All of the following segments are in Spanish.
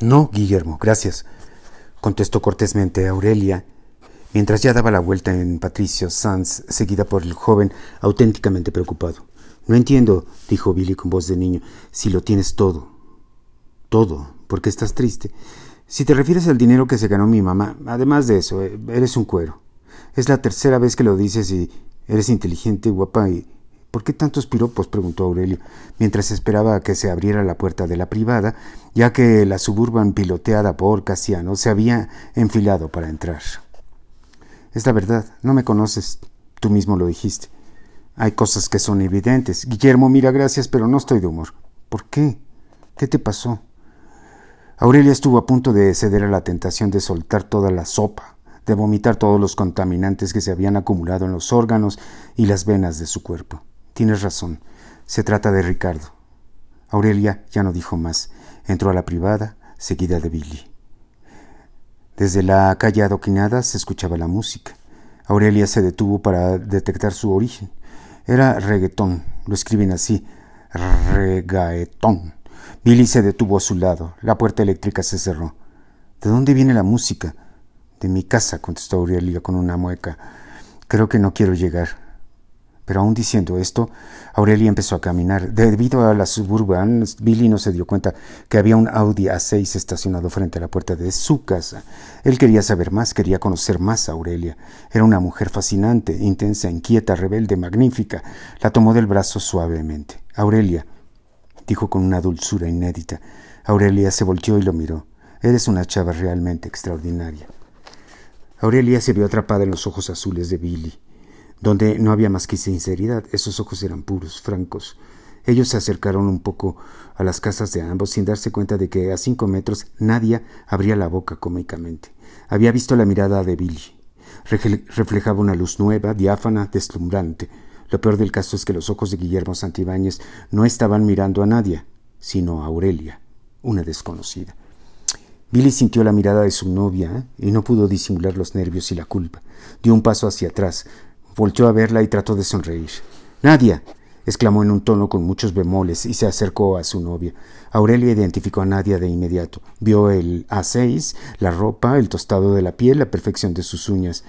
No, Guillermo, gracias, contestó cortésmente Aurelia, mientras ya daba la vuelta en Patricio Sanz, seguida por el joven auténticamente preocupado. No entiendo, dijo Billy con voz de niño, si lo tienes todo. Todo, porque estás triste. Si te refieres al dinero que se ganó mi mamá, además de eso, eh, eres un cuero. Es la tercera vez que lo dices y eres inteligente, guapa y... ¿Por qué tantos piropos? preguntó Aurelio, mientras esperaba que se abriera la puerta de la privada, ya que la suburban piloteada por Casiano se había enfilado para entrar. Es la verdad, no me conoces, tú mismo lo dijiste. Hay cosas que son evidentes. Guillermo, mira, gracias, pero no estoy de humor. ¿Por qué? ¿Qué te pasó? Aurelia estuvo a punto de ceder a la tentación de soltar toda la sopa, de vomitar todos los contaminantes que se habían acumulado en los órganos y las venas de su cuerpo. Tienes razón, se trata de Ricardo. Aurelia ya no dijo más. Entró a la privada, seguida de Billy. Desde la calle adoquinada se escuchaba la música. Aurelia se detuvo para detectar su origen. Era reggaetón, lo escriben así, regaetón. Billy se detuvo a su lado. La puerta eléctrica se cerró. ¿De dónde viene la música? De mi casa, contestó Aurelia con una mueca. Creo que no quiero llegar. Pero aún diciendo esto, Aurelia empezó a caminar. Debido a la suburban, Billy no se dio cuenta que había un Audi A6 estacionado frente a la puerta de su casa. Él quería saber más, quería conocer más a Aurelia. Era una mujer fascinante, intensa, inquieta, rebelde, magnífica. La tomó del brazo suavemente. Aurelia, dijo con una dulzura inédita. Aurelia se volteó y lo miró. Eres una chava realmente extraordinaria. Aurelia se vio atrapada en los ojos azules de Billy, donde no había más que sinceridad. Esos ojos eran puros, francos. Ellos se acercaron un poco a las casas de ambos sin darse cuenta de que a cinco metros nadie abría la boca cómicamente. Había visto la mirada de Billy. Reflejaba una luz nueva, diáfana, deslumbrante. Lo peor del caso es que los ojos de Guillermo Santibáñez no estaban mirando a nadie, sino a Aurelia, una desconocida. Billy sintió la mirada de su novia y no pudo disimular los nervios y la culpa. Dio un paso hacia atrás, volteó a verla y trató de sonreír. Nadia, exclamó en un tono con muchos bemoles y se acercó a su novia. Aurelia identificó a Nadia de inmediato. Vio el A6, la ropa, el tostado de la piel, la perfección de sus uñas.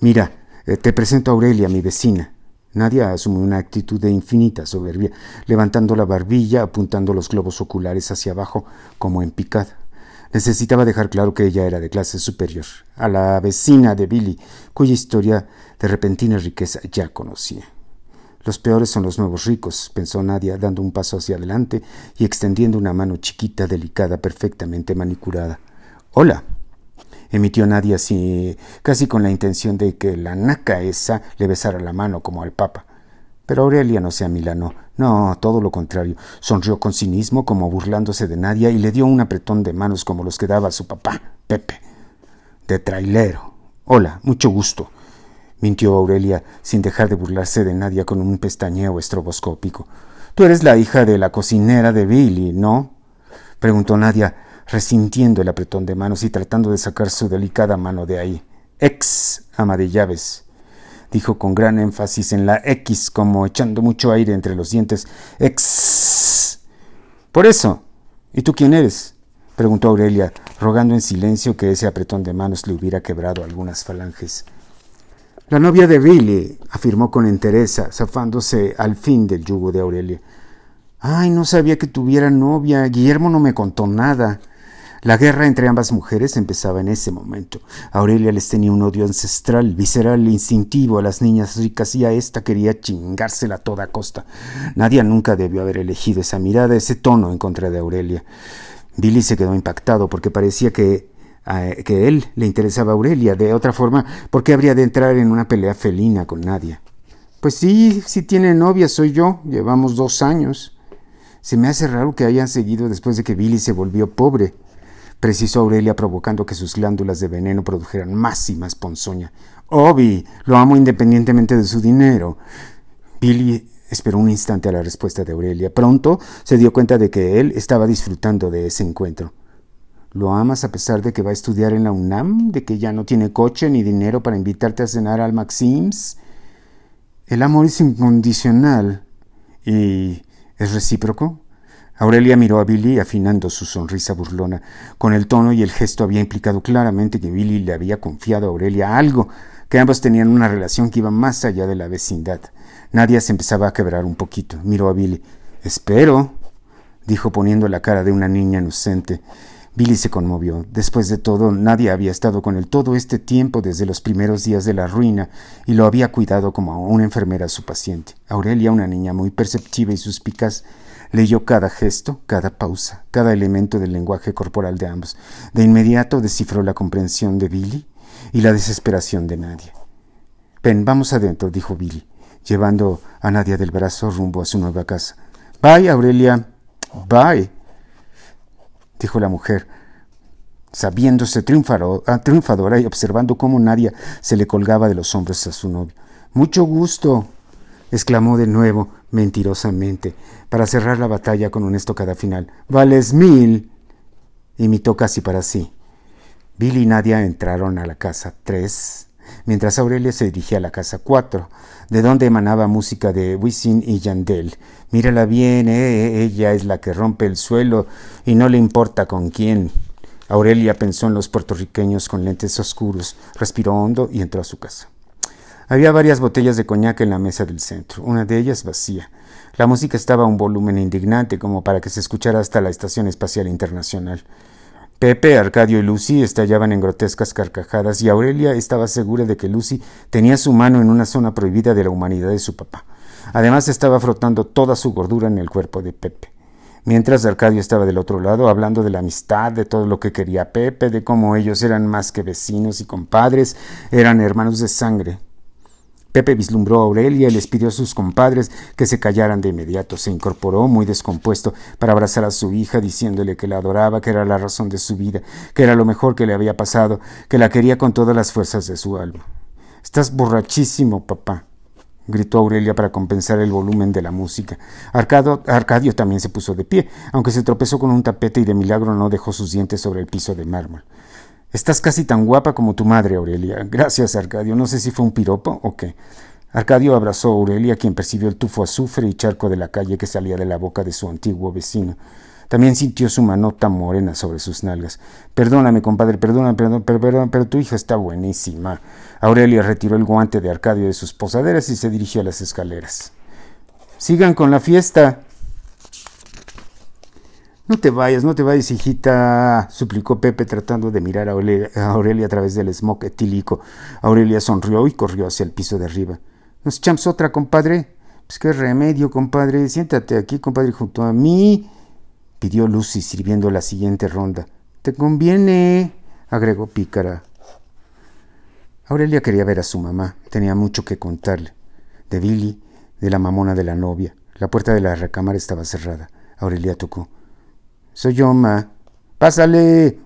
Mira, eh, te presento a Aurelia, mi vecina. Nadia asumió una actitud de infinita soberbia, levantando la barbilla, apuntando los globos oculares hacia abajo, como en picada. Necesitaba dejar claro que ella era de clase superior, a la vecina de Billy, cuya historia de repentina riqueza ya conocía. Los peores son los nuevos ricos, pensó Nadia, dando un paso hacia adelante y extendiendo una mano chiquita, delicada, perfectamente manicurada. Hola, emitió Nadia así, casi con la intención de que la naca esa le besara la mano como al papa. Pero Aurelia no se amilanó, no, todo lo contrario, sonrió con cinismo como burlándose de Nadia y le dio un apretón de manos como los que daba su papá, Pepe. De trailero. Hola, mucho gusto, mintió Aurelia sin dejar de burlarse de Nadia con un pestañeo estroboscópico. Tú eres la hija de la cocinera de Billy, ¿no? preguntó Nadia, resintiendo el apretón de manos y tratando de sacar su delicada mano de ahí. Ex ama de llaves, dijo con gran énfasis en la X, como echando mucho aire entre los dientes. Ex. Por eso. ¿Y tú quién eres? preguntó Aurelia, rogando en silencio que ese apretón de manos le hubiera quebrado algunas falanges. La novia de Billy, afirmó con entereza, zafándose al fin del yugo de Aurelia. Ay, no sabía que tuviera novia. Guillermo no me contó nada. La guerra entre ambas mujeres empezaba en ese momento. Aurelia les tenía un odio ancestral, visceral, instintivo a las niñas ricas y a esta quería chingársela a toda costa. Nadie nunca debió haber elegido esa mirada, ese tono en contra de Aurelia. Billy se quedó impactado porque parecía que que él le interesaba a Aurelia. De otra forma, ¿por qué habría de entrar en una pelea felina con Nadia? Pues sí, sí tiene novia, soy yo. Llevamos dos años. Se me hace raro que hayan seguido después de que Billy se volvió pobre precisó Aurelia provocando que sus glándulas de veneno produjeran más y más ponzoña. Obi, lo amo independientemente de su dinero. Billy esperó un instante a la respuesta de Aurelia. Pronto se dio cuenta de que él estaba disfrutando de ese encuentro. ¿Lo amas a pesar de que va a estudiar en la UNAM? ¿De que ya no tiene coche ni dinero para invitarte a cenar al Maxims? El amor es incondicional y es recíproco. Aurelia miró a Billy afinando su sonrisa burlona. Con el tono y el gesto había implicado claramente que Billy le había confiado a Aurelia algo, que ambos tenían una relación que iba más allá de la vecindad. Nadia se empezaba a quebrar un poquito. Miró a Billy. Espero, dijo poniendo la cara de una niña inocente. Billy se conmovió. Después de todo, nadie había estado con él todo este tiempo desde los primeros días de la ruina y lo había cuidado como una enfermera a su paciente. Aurelia, una niña muy perceptiva y suspicaz, leyó cada gesto, cada pausa, cada elemento del lenguaje corporal de ambos. De inmediato descifró la comprensión de Billy y la desesperación de Nadia. Ven, vamos adentro, dijo Billy, llevando a Nadia del brazo rumbo a su nueva casa. Bye, Aurelia. Bye dijo la mujer, sabiéndose ah, triunfadora y observando cómo Nadia se le colgaba de los hombros a su novio. Mucho gusto, exclamó de nuevo, mentirosamente, para cerrar la batalla con una estocada final. Vales mil. imitó casi para sí. Bill y Nadia entraron a la casa tres, mientras Aurelia se dirigía a la casa cuatro, de donde emanaba música de Wisin y Yandel. Mírala bien, eh, ella es la que rompe el suelo y no le importa con quién. Aurelia pensó en los puertorriqueños con lentes oscuros, respiró hondo y entró a su casa. Había varias botellas de coñac en la mesa del centro, una de ellas vacía. La música estaba a un volumen indignante como para que se escuchara hasta la Estación Espacial Internacional. Pepe, Arcadio y Lucy estallaban en grotescas carcajadas y Aurelia estaba segura de que Lucy tenía su mano en una zona prohibida de la humanidad de su papá. Además estaba frotando toda su gordura en el cuerpo de Pepe. Mientras Arcadio estaba del otro lado hablando de la amistad, de todo lo que quería Pepe, de cómo ellos eran más que vecinos y compadres, eran hermanos de sangre. Pepe vislumbró a Aurelia y les pidió a sus compadres que se callaran de inmediato. Se incorporó muy descompuesto para abrazar a su hija, diciéndole que la adoraba, que era la razón de su vida, que era lo mejor que le había pasado, que la quería con todas las fuerzas de su alma. Estás borrachísimo, papá, gritó Aurelia para compensar el volumen de la música. Arcadio también se puso de pie, aunque se tropezó con un tapete y de milagro no dejó sus dientes sobre el piso de mármol. Estás casi tan guapa como tu madre, Aurelia. Gracias, Arcadio. No sé si fue un piropo o qué. Arcadio abrazó a Aurelia, quien percibió el tufo azufre y charco de la calle que salía de la boca de su antiguo vecino. También sintió su manota morena sobre sus nalgas. Perdóname, compadre, perdóname, perdón, pero, pero, tu hija está buenísima. Aurelia retiró el guante de Arcadio de sus posaderas y se dirigió a las escaleras. Sigan con la fiesta, no te vayas, no te vayas, hijita, suplicó Pepe tratando de mirar a Aurelia, a, través del smog etílico. Aurelia sonrió y corrió hacia el piso de arriba. ¿Nos echamos otra, compadre? Pues qué remedio, compadre. Siéntate aquí, compadre, junto a mí, pidió Lucy, sirviendo la siguiente ronda. Te conviene, agregó Pícara. Aurelia quería ver a su mamá. Tenía mucho que contarle. De Billy, de la mamona de la novia. La puerta de la recámara estaba cerrada. Aurelia tocó. Soy yo. Pásale.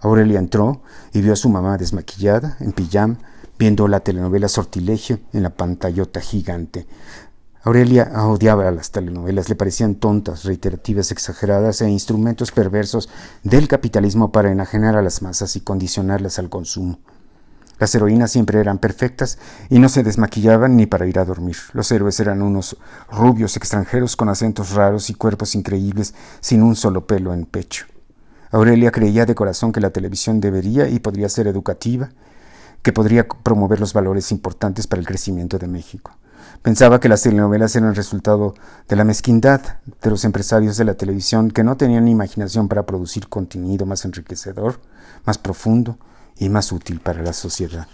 Aurelia entró y vio a su mamá desmaquillada, en pijama, viendo la telenovela Sortilegio en la pantallota gigante. Aurelia odiaba las telenovelas, le parecían tontas, reiterativas, exageradas e instrumentos perversos del capitalismo para enajenar a las masas y condicionarlas al consumo. Las heroínas siempre eran perfectas y no se desmaquillaban ni para ir a dormir. Los héroes eran unos rubios extranjeros con acentos raros y cuerpos increíbles sin un solo pelo en pecho. Aurelia creía de corazón que la televisión debería y podría ser educativa, que podría promover los valores importantes para el crecimiento de México. Pensaba que las telenovelas eran resultado de la mezquindad de los empresarios de la televisión que no tenían imaginación para producir contenido más enriquecedor, más profundo, y más útil para la sociedad.